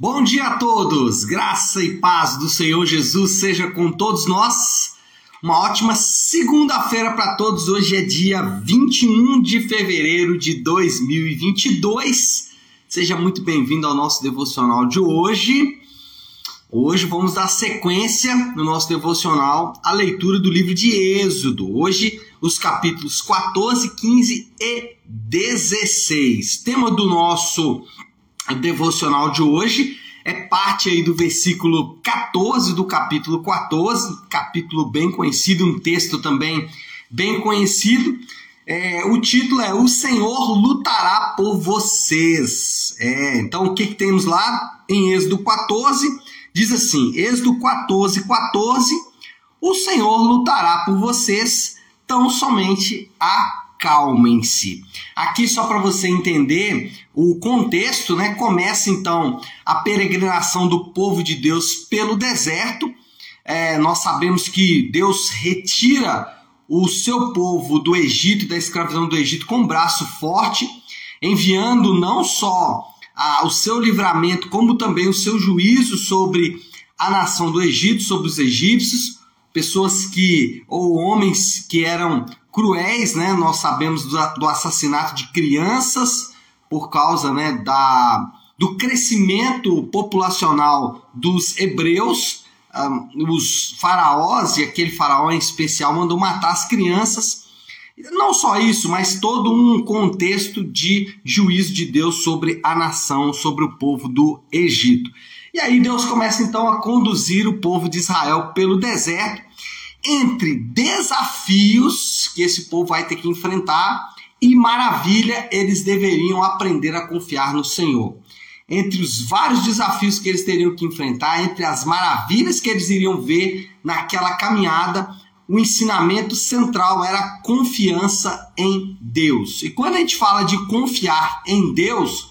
Bom dia a todos, graça e paz do Senhor Jesus seja com todos nós. Uma ótima segunda-feira para todos. Hoje é dia 21 de fevereiro de 2022. Seja muito bem-vindo ao nosso devocional de hoje. Hoje vamos dar sequência no nosso devocional à leitura do livro de Êxodo. Hoje, os capítulos 14, 15 e 16. Tema do nosso devocional de hoje é parte aí do versículo 14 do capítulo 14, capítulo bem conhecido, um texto também bem conhecido. É, o título é O Senhor lutará por vocês. É, então, o que, que temos lá em Êxodo 14? Diz assim: Êxodo 14, 14: O Senhor lutará por vocês, tão somente acalmem-se. Aqui, só para você entender o contexto, né? Começa então a peregrinação do povo de Deus pelo deserto. É, nós sabemos que Deus retira o seu povo do Egito, da escravidão do Egito, com um braço forte, enviando não só a, o seu livramento, como também o seu juízo sobre a nação do Egito, sobre os egípcios, pessoas que, ou homens que eram cruéis, né? Nós sabemos do, do assassinato de crianças por causa, né, da, do crescimento populacional dos hebreus. Um, os faraós, e aquele faraó em especial, mandou matar as crianças. Não só isso, mas todo um contexto de juízo de Deus sobre a nação, sobre o povo do Egito. E aí Deus começa então a conduzir o povo de Israel pelo deserto entre desafios que esse povo vai ter que enfrentar e maravilha, eles deveriam aprender a confiar no Senhor. Entre os vários desafios que eles teriam que enfrentar, entre as maravilhas que eles iriam ver naquela caminhada, o ensinamento central era confiança em Deus. E quando a gente fala de confiar em Deus,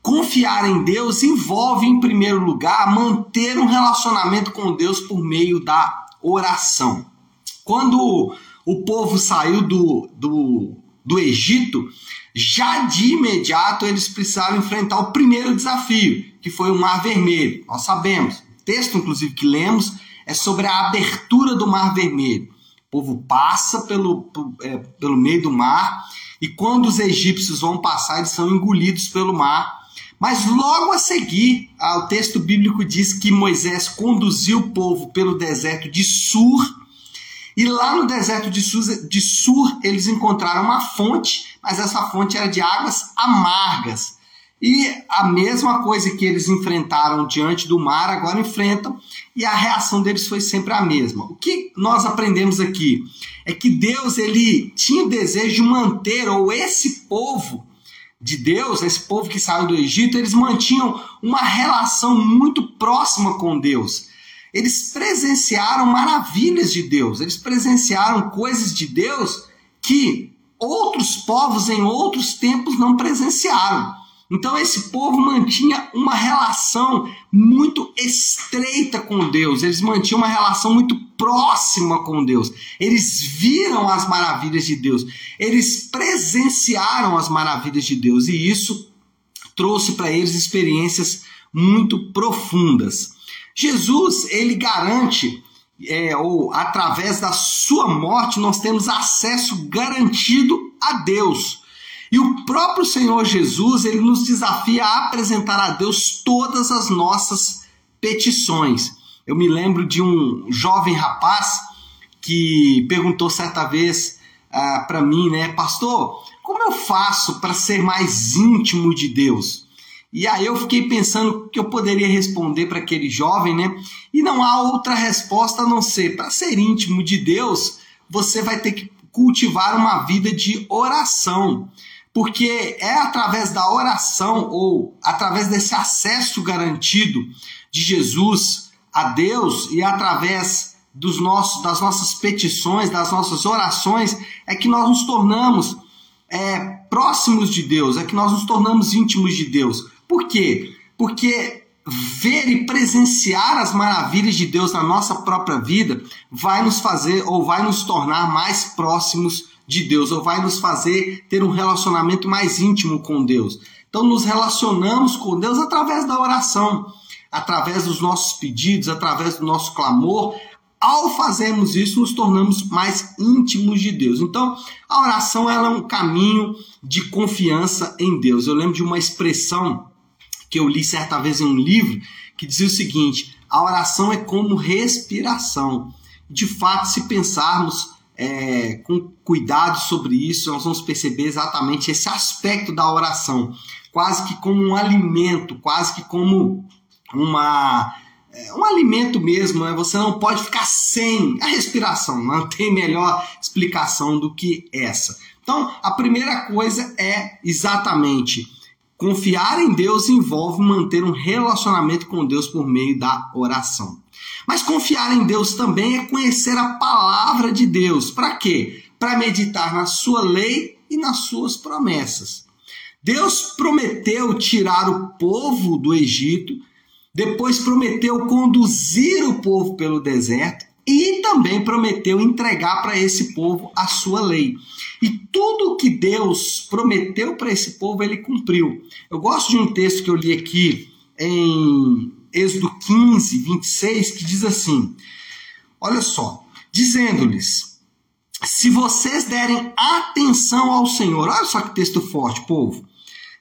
confiar em Deus envolve, em primeiro lugar, manter um relacionamento com Deus por meio da oração. Quando o povo saiu do, do, do Egito, já de imediato eles precisaram enfrentar o primeiro desafio, que foi o Mar Vermelho. Nós sabemos, o texto inclusive que lemos é sobre a abertura do Mar Vermelho. O povo passa pelo, é, pelo meio do mar e quando os egípcios vão passar, eles são engolidos pelo mar mas logo a seguir, ah, o texto bíblico diz que Moisés conduziu o povo pelo deserto de Sur. E lá no deserto de Sur, de Sur, eles encontraram uma fonte, mas essa fonte era de águas amargas. E a mesma coisa que eles enfrentaram diante do mar, agora enfrentam, e a reação deles foi sempre a mesma. O que nós aprendemos aqui é que Deus ele tinha o desejo de manter, ou esse povo, de Deus, esse povo que saiu do Egito, eles mantinham uma relação muito próxima com Deus. Eles presenciaram maravilhas de Deus, eles presenciaram coisas de Deus que outros povos em outros tempos não presenciaram. Então esse povo mantinha uma relação muito estreita com Deus, eles mantinham uma relação muito próxima com Deus. Eles viram as maravilhas de Deus, eles presenciaram as maravilhas de Deus e isso trouxe para eles experiências muito profundas. Jesus, ele garante é, ou através da sua morte nós temos acesso garantido a Deus. E o próprio Senhor Jesus, ele nos desafia a apresentar a Deus todas as nossas petições. Eu me lembro de um jovem rapaz que perguntou certa vez ah, para mim, né, pastor, como eu faço para ser mais íntimo de Deus? E aí eu fiquei pensando que eu poderia responder para aquele jovem, né? E não há outra resposta a não ser para ser íntimo de Deus, você vai ter que cultivar uma vida de oração porque é através da oração ou através desse acesso garantido de Jesus a Deus e através dos nossos, das nossas petições, das nossas orações, é que nós nos tornamos é, próximos de Deus, é que nós nos tornamos íntimos de Deus. Por quê? Porque ver e presenciar as maravilhas de Deus na nossa própria vida vai nos fazer ou vai nos tornar mais próximos de Deus, ou vai nos fazer ter um relacionamento mais íntimo com Deus. Então, nos relacionamos com Deus através da oração, através dos nossos pedidos, através do nosso clamor. Ao fazermos isso, nos tornamos mais íntimos de Deus. Então, a oração ela é um caminho de confiança em Deus. Eu lembro de uma expressão que eu li certa vez em um livro que dizia o seguinte: a oração é como respiração. De fato, se pensarmos é, com cuidado sobre isso, nós vamos perceber exatamente esse aspecto da oração, quase que como um alimento, quase que como uma é, um alimento mesmo, né? você não pode ficar sem a respiração, não tem melhor explicação do que essa. Então, a primeira coisa é exatamente confiar em Deus envolve manter um relacionamento com Deus por meio da oração. Mas confiar em Deus também é conhecer a palavra de Deus. Para quê? Para meditar na sua lei e nas suas promessas. Deus prometeu tirar o povo do Egito, depois prometeu conduzir o povo pelo deserto e também prometeu entregar para esse povo a sua lei. E tudo que Deus prometeu para esse povo, ele cumpriu. Eu gosto de um texto que eu li aqui em Êxodo 15, 26, que diz assim: Olha só, dizendo-lhes: Se vocês derem atenção ao Senhor, olha só que texto forte, povo.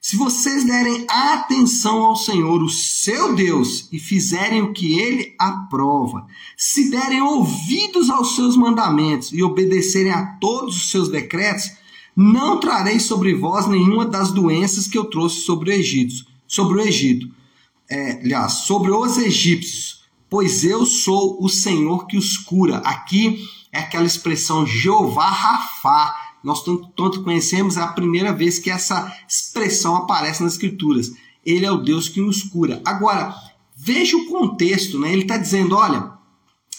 Se vocês derem atenção ao Senhor, o seu Deus, e fizerem o que ele aprova, se derem ouvidos aos seus mandamentos e obedecerem a todos os seus decretos, não trarei sobre vós nenhuma das doenças que eu trouxe sobre o Egito, sobre o Egito, é, aliás, sobre os egípcios, pois eu sou o Senhor que os cura. Aqui é aquela expressão Jeová Rafá. Nós tanto, tanto conhecemos, é a primeira vez que essa expressão aparece nas Escrituras. Ele é o Deus que nos cura. Agora, veja o contexto, né? Ele está dizendo: olha,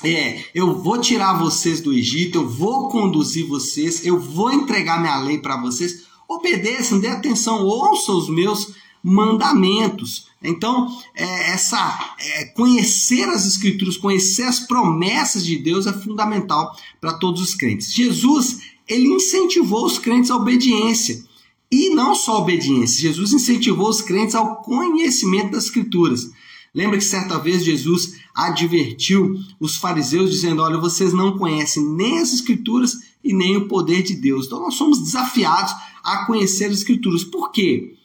é, eu vou tirar vocês do Egito, eu vou conduzir vocês, eu vou entregar minha lei para vocês. Obedeçam, dê atenção, ouçam os meus mandamentos. Então, é, essa é, conhecer as escrituras, conhecer as promessas de Deus é fundamental para todos os crentes. Jesus, ele incentivou os crentes à obediência. E não só obediência, Jesus incentivou os crentes ao conhecimento das escrituras. Lembra que certa vez Jesus advertiu os fariseus dizendo: "Olha, vocês não conhecem nem as escrituras e nem o poder de Deus". Então nós somos desafiados a conhecer as escrituras. Por quê?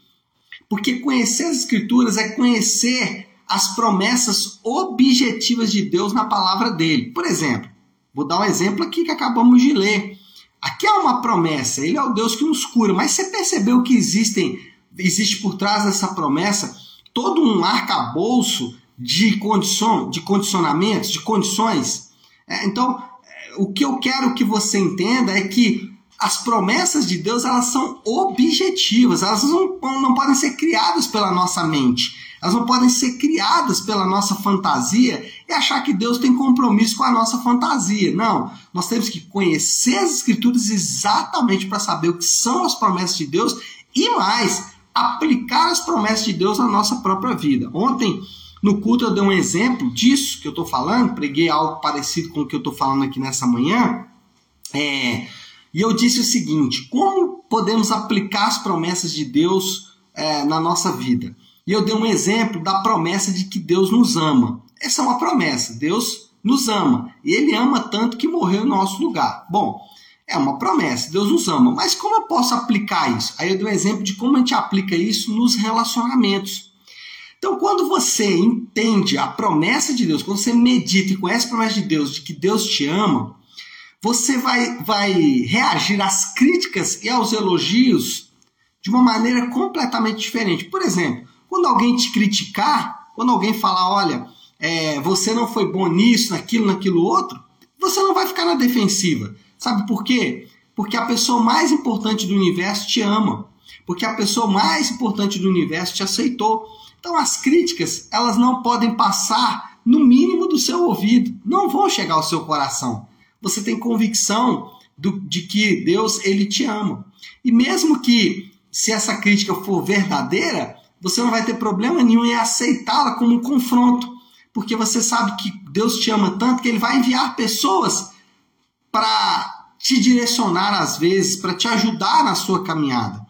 Porque conhecer as Escrituras é conhecer as promessas objetivas de Deus na palavra dele. Por exemplo, vou dar um exemplo aqui que acabamos de ler. Aqui há uma promessa, ele é o Deus que nos cura, mas você percebeu que existem, existe por trás dessa promessa todo um arcabouço de, condição, de condicionamentos, de condições? É, então, é, o que eu quero que você entenda é que as promessas de Deus elas são objetivas, elas não, não podem ser criadas pela nossa mente, elas não podem ser criadas pela nossa fantasia e achar que Deus tem compromisso com a nossa fantasia. Não, nós temos que conhecer as Escrituras exatamente para saber o que são as promessas de Deus e mais, aplicar as promessas de Deus na nossa própria vida. Ontem, no culto, eu dei um exemplo disso que eu estou falando, preguei algo parecido com o que eu estou falando aqui nessa manhã. É, e eu disse o seguinte: como podemos aplicar as promessas de Deus é, na nossa vida? E eu dei um exemplo da promessa de que Deus nos ama. Essa é uma promessa. Deus nos ama. E Ele ama tanto que morreu em nosso lugar. Bom, é uma promessa. Deus nos ama. Mas como eu posso aplicar isso? Aí eu dei um exemplo de como a gente aplica isso nos relacionamentos. Então, quando você entende a promessa de Deus, quando você medita e conhece a promessa de Deus de que Deus te ama, você vai, vai reagir às críticas e aos elogios de uma maneira completamente diferente. Por exemplo, quando alguém te criticar, quando alguém falar, olha, é, você não foi bom nisso, naquilo, naquilo outro, você não vai ficar na defensiva. Sabe por quê? Porque a pessoa mais importante do universo te ama. Porque a pessoa mais importante do universo te aceitou. Então as críticas, elas não podem passar no mínimo do seu ouvido, não vão chegar ao seu coração você tem convicção do, de que Deus ele te ama. E mesmo que se essa crítica for verdadeira, você não vai ter problema nenhum em aceitá-la como um confronto, porque você sabe que Deus te ama tanto que ele vai enviar pessoas para te direcionar às vezes, para te ajudar na sua caminhada.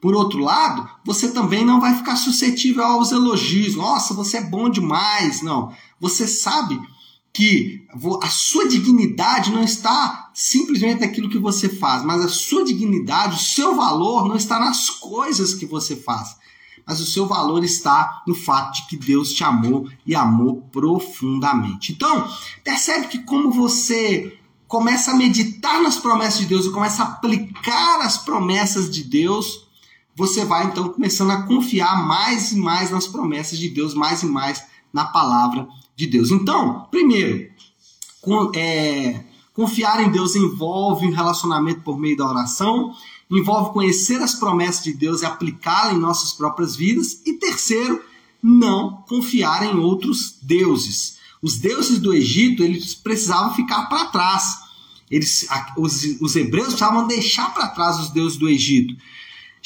Por outro lado, você também não vai ficar suscetível aos elogios. Nossa, você é bom demais. Não. Você sabe que a sua dignidade não está simplesmente naquilo que você faz, mas a sua dignidade, o seu valor não está nas coisas que você faz, mas o seu valor está no fato de que Deus te amou e amou profundamente. Então, percebe que como você começa a meditar nas promessas de Deus e começa a aplicar as promessas de Deus, você vai então começando a confiar mais e mais nas promessas de Deus, mais e mais na palavra de Deus. Então, primeiro, é, confiar em Deus envolve um relacionamento por meio da oração, envolve conhecer as promessas de Deus e aplicá-las em nossas próprias vidas. E terceiro, não confiar em outros deuses. Os deuses do Egito, eles precisavam ficar para trás. Eles, os, os hebreus precisavam deixar para trás os deuses do Egito.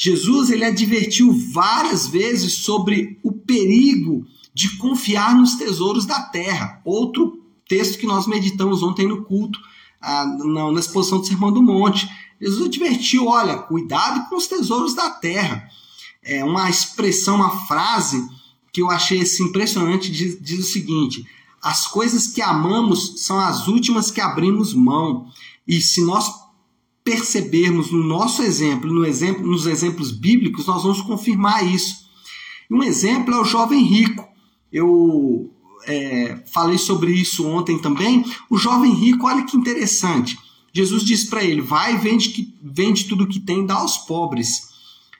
Jesus ele advertiu várias vezes sobre o perigo de confiar nos tesouros da terra. Outro texto que nós meditamos ontem no culto, ah, na, exposição do Sermão do Monte. Jesus advertiu: olha, cuidado com os tesouros da terra. É uma expressão, uma frase que eu achei assim, impressionante, diz, diz o seguinte: as coisas que amamos são as últimas que abrimos mão. E se nós percebermos no nosso exemplo, no exemplo, nos exemplos bíblicos, nós vamos confirmar isso. Um exemplo é o jovem rico eu é, falei sobre isso ontem também. O jovem rico, olha que interessante. Jesus disse para ele: vai, vende, que, vende tudo que tem, dá aos pobres.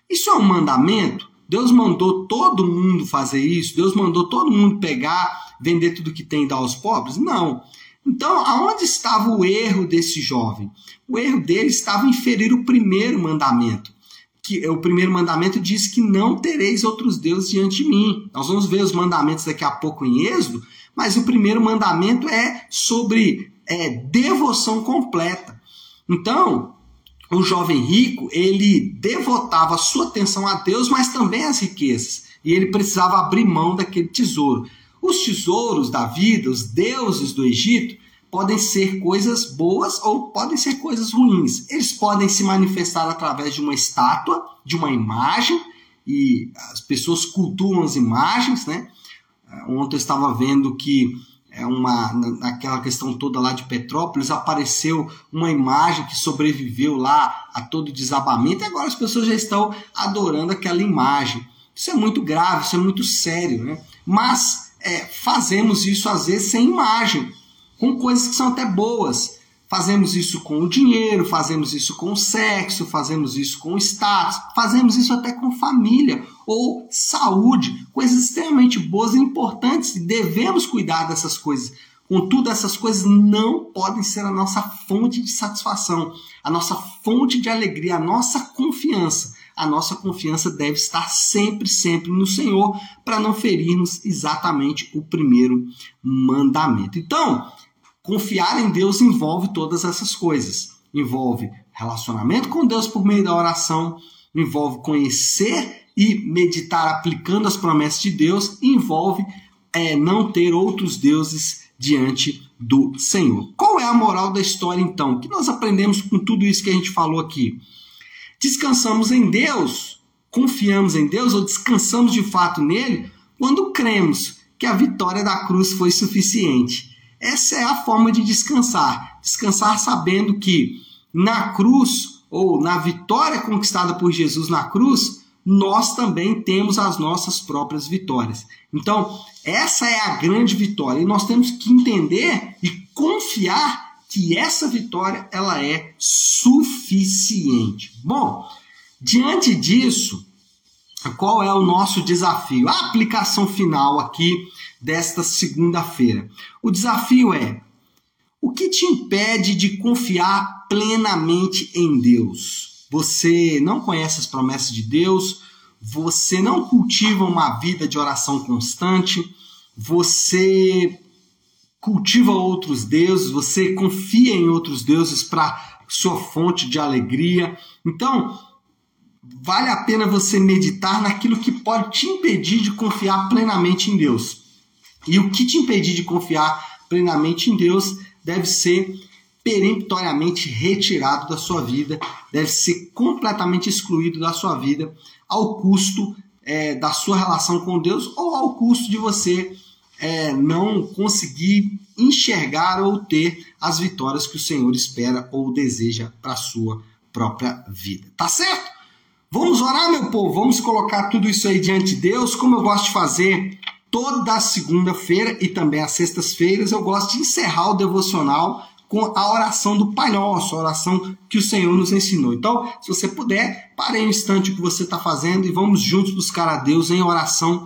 Isso é um mandamento? Deus mandou todo mundo fazer isso? Deus mandou todo mundo pegar, vender tudo que tem e dar aos pobres? Não. Então, aonde estava o erro desse jovem? O erro dele estava em ferir o primeiro mandamento que o primeiro mandamento diz que não tereis outros deuses diante de mim. Nós vamos ver os mandamentos daqui a pouco em Êxodo, mas o primeiro mandamento é sobre é, devoção completa. Então, o jovem rico, ele devotava sua atenção a Deus, mas também às riquezas. E ele precisava abrir mão daquele tesouro. Os tesouros da vida, os deuses do Egito, podem ser coisas boas ou podem ser coisas ruins. Eles podem se manifestar através de uma estátua, de uma imagem, e as pessoas cultuam as imagens, né? Ontem eu estava vendo que é uma naquela questão toda lá de Petrópolis apareceu uma imagem que sobreviveu lá a todo desabamento e agora as pessoas já estão adorando aquela imagem. Isso é muito grave, isso é muito sério, né? Mas é, fazemos isso às vezes sem imagem com coisas que são até boas. Fazemos isso com o dinheiro, fazemos isso com o sexo, fazemos isso com o status, fazemos isso até com família ou saúde, coisas extremamente boas e importantes devemos cuidar dessas coisas. Contudo, essas coisas não podem ser a nossa fonte de satisfação, a nossa fonte de alegria, a nossa confiança. A nossa confiança deve estar sempre, sempre no Senhor, para não ferirmos exatamente o primeiro mandamento. Então, Confiar em Deus envolve todas essas coisas. Envolve relacionamento com Deus por meio da oração, envolve conhecer e meditar aplicando as promessas de Deus, envolve é, não ter outros deuses diante do Senhor. Qual é a moral da história então? O que nós aprendemos com tudo isso que a gente falou aqui? Descansamos em Deus, confiamos em Deus ou descansamos de fato nele quando cremos que a vitória da cruz foi suficiente essa é a forma de descansar. Descansar sabendo que na cruz, ou na vitória conquistada por Jesus na cruz, nós também temos as nossas próprias vitórias. Então, essa é a grande vitória e nós temos que entender e confiar que essa vitória ela é suficiente. Bom, diante disso, qual é o nosso desafio? A aplicação final aqui desta segunda-feira. O desafio é: o que te impede de confiar plenamente em Deus? Você não conhece as promessas de Deus, você não cultiva uma vida de oração constante, você cultiva outros deuses, você confia em outros deuses para sua fonte de alegria. Então, vale a pena você meditar naquilo que pode te impedir de confiar plenamente em Deus. E o que te impedir de confiar plenamente em Deus deve ser peremptoriamente retirado da sua vida, deve ser completamente excluído da sua vida, ao custo é, da sua relação com Deus ou ao custo de você é, não conseguir enxergar ou ter as vitórias que o Senhor espera ou deseja para a sua própria vida. Tá certo? Vamos orar, meu povo, vamos colocar tudo isso aí diante de Deus, como eu gosto de fazer toda segunda-feira e também às sextas-feiras, eu gosto de encerrar o devocional com a oração do Pai Nosso, a oração que o Senhor nos ensinou. Então, se você puder, pare um instante o que você está fazendo e vamos juntos buscar a Deus em oração,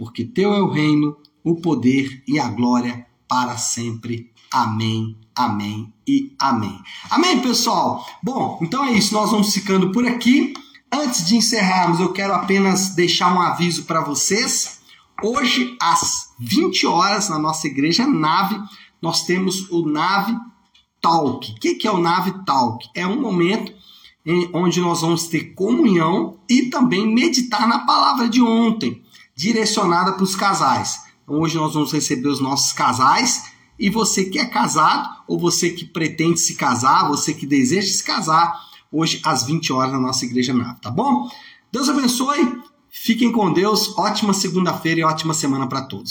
porque teu é o reino, o poder e a glória para sempre. Amém, amém e amém. Amém, pessoal? Bom, então é isso, nós vamos ficando por aqui. Antes de encerrarmos, eu quero apenas deixar um aviso para vocês. Hoje, às 20 horas, na nossa igreja Nave, nós temos o Nave Talk. O que é o Nave Talk? É um momento onde nós vamos ter comunhão e também meditar na palavra de ontem, direcionada para os casais. Então, hoje nós vamos receber os nossos casais e você que é casado ou você que pretende se casar, você que deseja se casar, hoje às 20 horas na nossa igreja nave, tá bom? Deus abençoe, fiquem com Deus, ótima segunda-feira e ótima semana para todos.